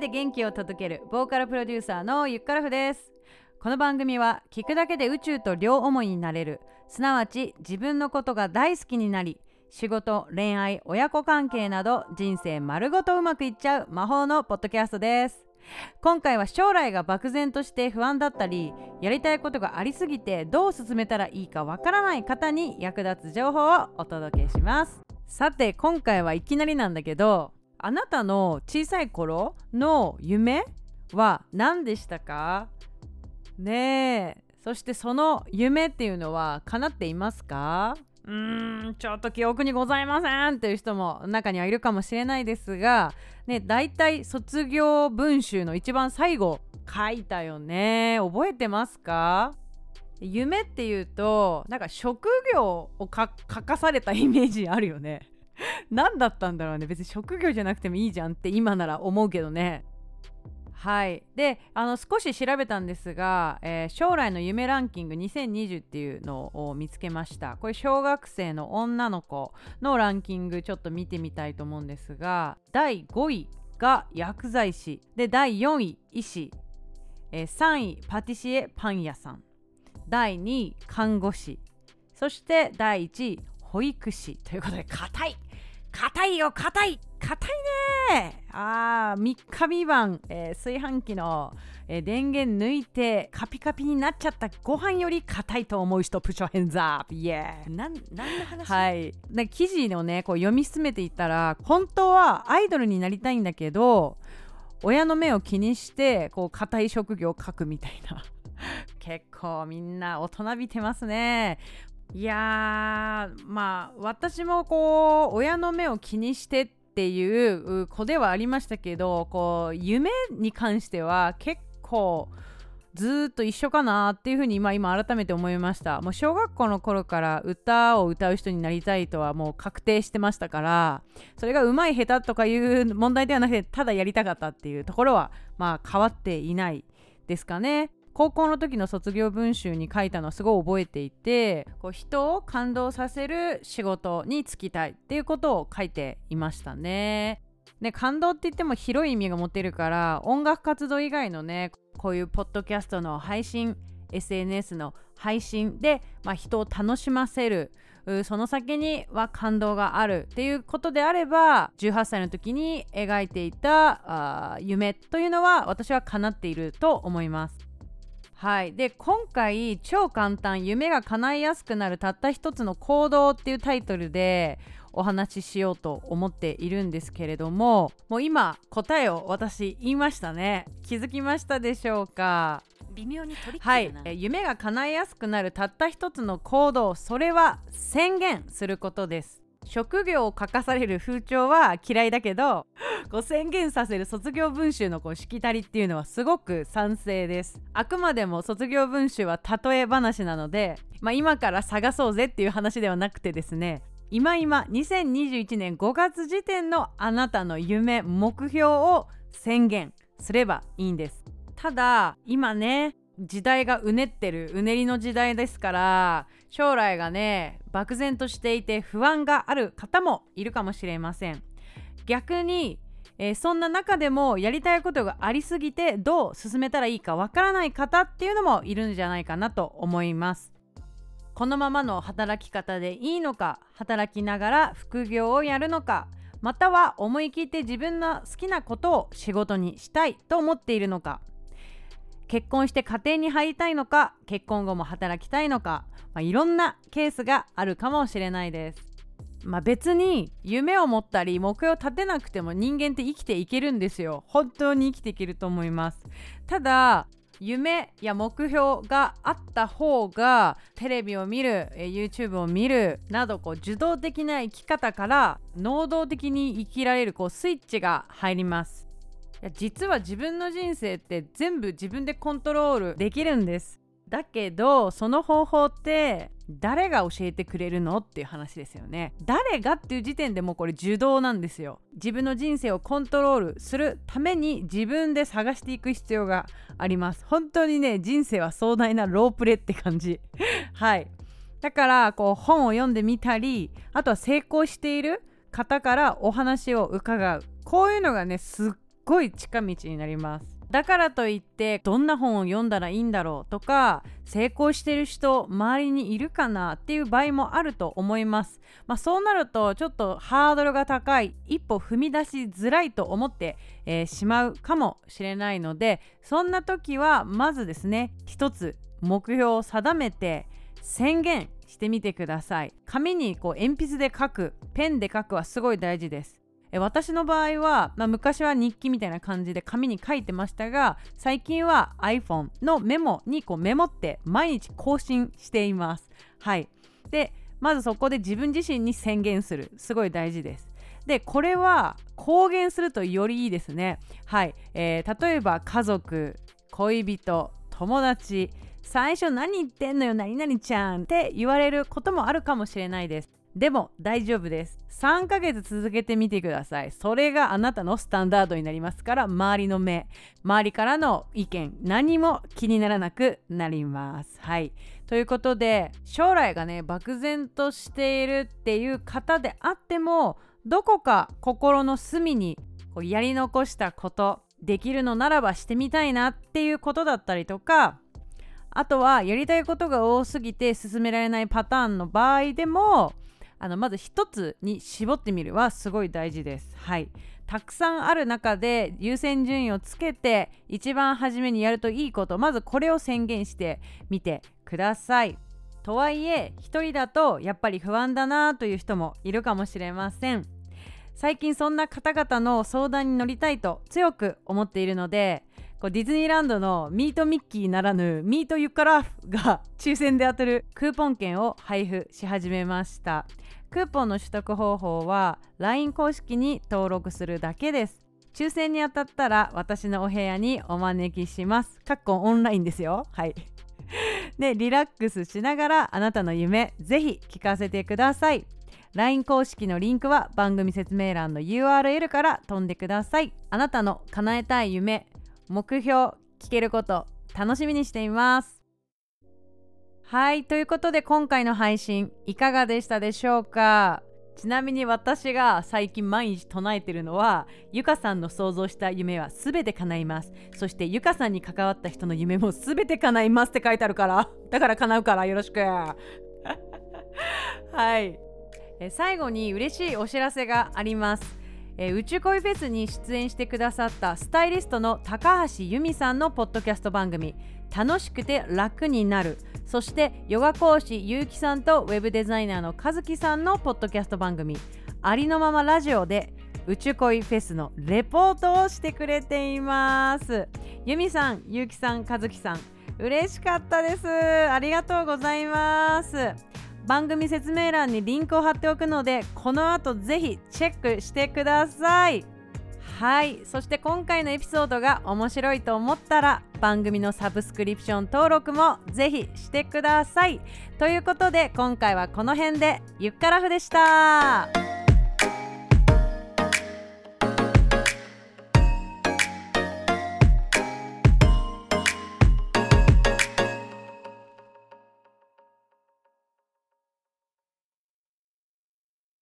声で元気を届けるボーカルプロデューサーのゆっからふです。この番組は聞くだけで宇宙と両思いになれる。すなわち自分のことが大好きになり仕事恋愛親子関係など人生丸ごとうまくいっちゃう魔法のポッドキャストです。今回は将来が漠然として不安だったりやりたいことがありすぎてどう進めたらいいかわからない方に役立つ情報をお届けします。さて今回はいきなりなんだけどあなたの小さい頃の夢は何でしたか？ねえ。そしてその夢っていうのは叶っていますか？うーんちょっと記憶にございませんという人も中にはいるかもしれないですがねだいたい卒業文集の一番最後書いたよね。覚えてますか？夢っていうとなんか職業を書かされたイメージあるよね 何だったんだろうね。別に職業じゃなくてもいいじゃんって今なら思うけどね。はい。であの少し調べたんですが、えー、将来の夢ランキング2020っていうのを見つけました。これ小学生の女の子のランキングちょっと見てみたいと思うんですが第5位が薬剤師。で第4位医師、えー、3位パティシエパン屋さん。第2位看護師。そして第1位保育士。ということで硬い。硬いよ硬い硬いね。あー3日三晩、えー、炊飯器の、えー、電源抜いてカピカピになっちゃったご飯より硬いと思う人プショヘンザー。イエーなん何の話？はい。で記事のねこう読み進めていったら本当はアイドルになりたいんだけど親の目を気にしてこう硬い職業を書くみたいな。結構みんな大人びてますねいやーまあ私もこう親の目を気にしてっていう子ではありましたけどこう夢に関しては結構ずっと一緒かなっていうふうに今今改めて思いました。もう小学校の頃から歌を歌う人になりたいとはもう確定してましたからそれがうまい下手とかいう問題ではなくてただやりたかったっていうところはまあ変わっていないですかね。高校の時の卒業文集に書いたのはすごい覚えていてこう人を感動させる仕事に就きたいっていうことを書いていましたね。で感動って言っても広い意味が持てるから音楽活動以外のねこういうポッドキャストの配信 SNS の配信で、まあ、人を楽しませるその先には感動があるっていうことであれば18歳の時に描いていた夢というのは私は叶っていると思います。はい。で今回超簡単夢が叶いやすくなるたった一つの行動っていうタイトルでお話ししようと思っているんですけれどももう今答えを私言いましたね。気づきましたでしょうか？微妙に取りはい、夢が叶いやすくなるたった一つの行動それは宣言することです職業を書かされる風潮は嫌いだけどこう宣言させる卒業文集のこうしきたりっていうのはすごく賛成です。あくまでも卒業文集は例え話なので、まあ、今から探そうぜっていう話ではなくてですね今今2021年5月時点のあなたの夢目標を宣言すればいいんです。ただ今ね時代がうねってるうねりの時代ですから将来がね漠然としていて不安がある方もいるかもしれません。逆に、えー、そんな中でもやりたいことがありすぎてどう進めたらいいかわからない方っていうのもいるんじゃないかなと思います。このままの働き方でいいのか働きながら副業をやるのかまたは思い切って自分の好きなことを仕事にしたいと思っているのか。結婚して家庭に入りたいのか結婚後も働きたいのか、まあ、いろんなケースがあるかもしれないです。まあ、別に夢を持ったり目標を立てなくても人間って生きていけるんですよ。本当に生きていけると思います。ただ夢や目標があった方がテレビを見る YouTube を見るなどこう受動的な生き方から能動的に生きられるこうスイッチが入りますや実は自分の人生って全部自分でコントロールできるんです。だけどその方法って誰が教えてくれるのっていう話ですよね。誰がっていう時点でもうこれ受動なんですよ。自分の人生をコントロールするために自分で探していく必要があります。本当にね人生は壮大なロープレって感じ。はい。だからこう本を読んでみたりあとは成功している方からお話を伺う。こういうのがねすっごい近道になります。だからといってどんな本を読んだらいいんだろうとか成功してる人周りにいるかなっていう場合もあると思います、まあ、そうなるとちょっとハードルが高い一歩踏み出しづらいと思って、えー、しまうかもしれないのでそんな時はまずですね一つ目標を定めて宣言してみてください。紙にこう鉛筆で書くペンで書くはすごい大事です。私の場合は、まあ、昔は日記みたいな感じで紙に書いてましたが最近は iPhone のメモにこうメモって毎日更新しています。はい。でまずそこで自分自身に宣言する。すごい大事です。でこれは公言するとよりいいですね。はい、えー、例えば家族恋人友達最初何言ってんのよ何々ちゃんって言われることもあるかもしれないです。でも大丈夫です。3ヶ月続けてみてください。それがあなたのスタンダードになりますから周りの目周りからの意見何も気にならなくなります。はい。ということで将来がね漠然としているっていう方であってもどこか心の隅にこうやり残したことできるのならばしてみたいなっていうことだったりとかあとはやりたいことが多すぎて進められないパターンの場合でもあのまず一つに絞ってみるはすごい大事です。はいたくさんある中で優先順位をつけて一番初めにやるといいことまずこれを宣言してみてください。とはいえ一人だとやっぱり不安だなという人もいるかもしれません。最近そんな方々の相談に乗りたいと強く思っているのでこうディズニーランドのミートミッキーならぬミートユカラフが抽選で当たるクーポン券を配布し始めました。クーポンの取得方法は LINE 公式に登録するだけです。抽選に当たったら私のお部屋にお招きします。かっこオンラインですよ。はい。でリラックスしながらあなたの夢ぜひ聞かせてください。LINE 公式のリンクは番組説明欄の URL から飛んでください。あなたの叶えたい夢目標聞けること楽しみにしています。はいということで今回の配信いかがでしたでしょうか？ちなみに私が最近毎日唱えてるのはゆかさんの想像した夢は全て叶います。そしてゆかさんに関わった人の夢も全て叶いますって書いてあるからだから叶うからよろしく。はい。え最後に嬉しいお知らせがあります。え宇宙恋フェスに出演してくださったスタイリストの高橋由美さんのポッドキャスト番組楽しくて楽になる。そしてヨガ講師ゆうきさんとウェブデザイナーの和樹さんのポッドキャスト番組ありのままラジオで宇宙恋フェスのレポートをしてくれています。ゆみさんゆうきさん和樹さん嬉しかったです。ありがとうございます。番組説明欄にリンクを貼っておくのでこの後ぜひチェックしてください。はい。そして今回のエピソードが面白いと思ったら番組のサブスクリプション登録もぜひしてください。ということで今回はこの辺でゆっからふでした。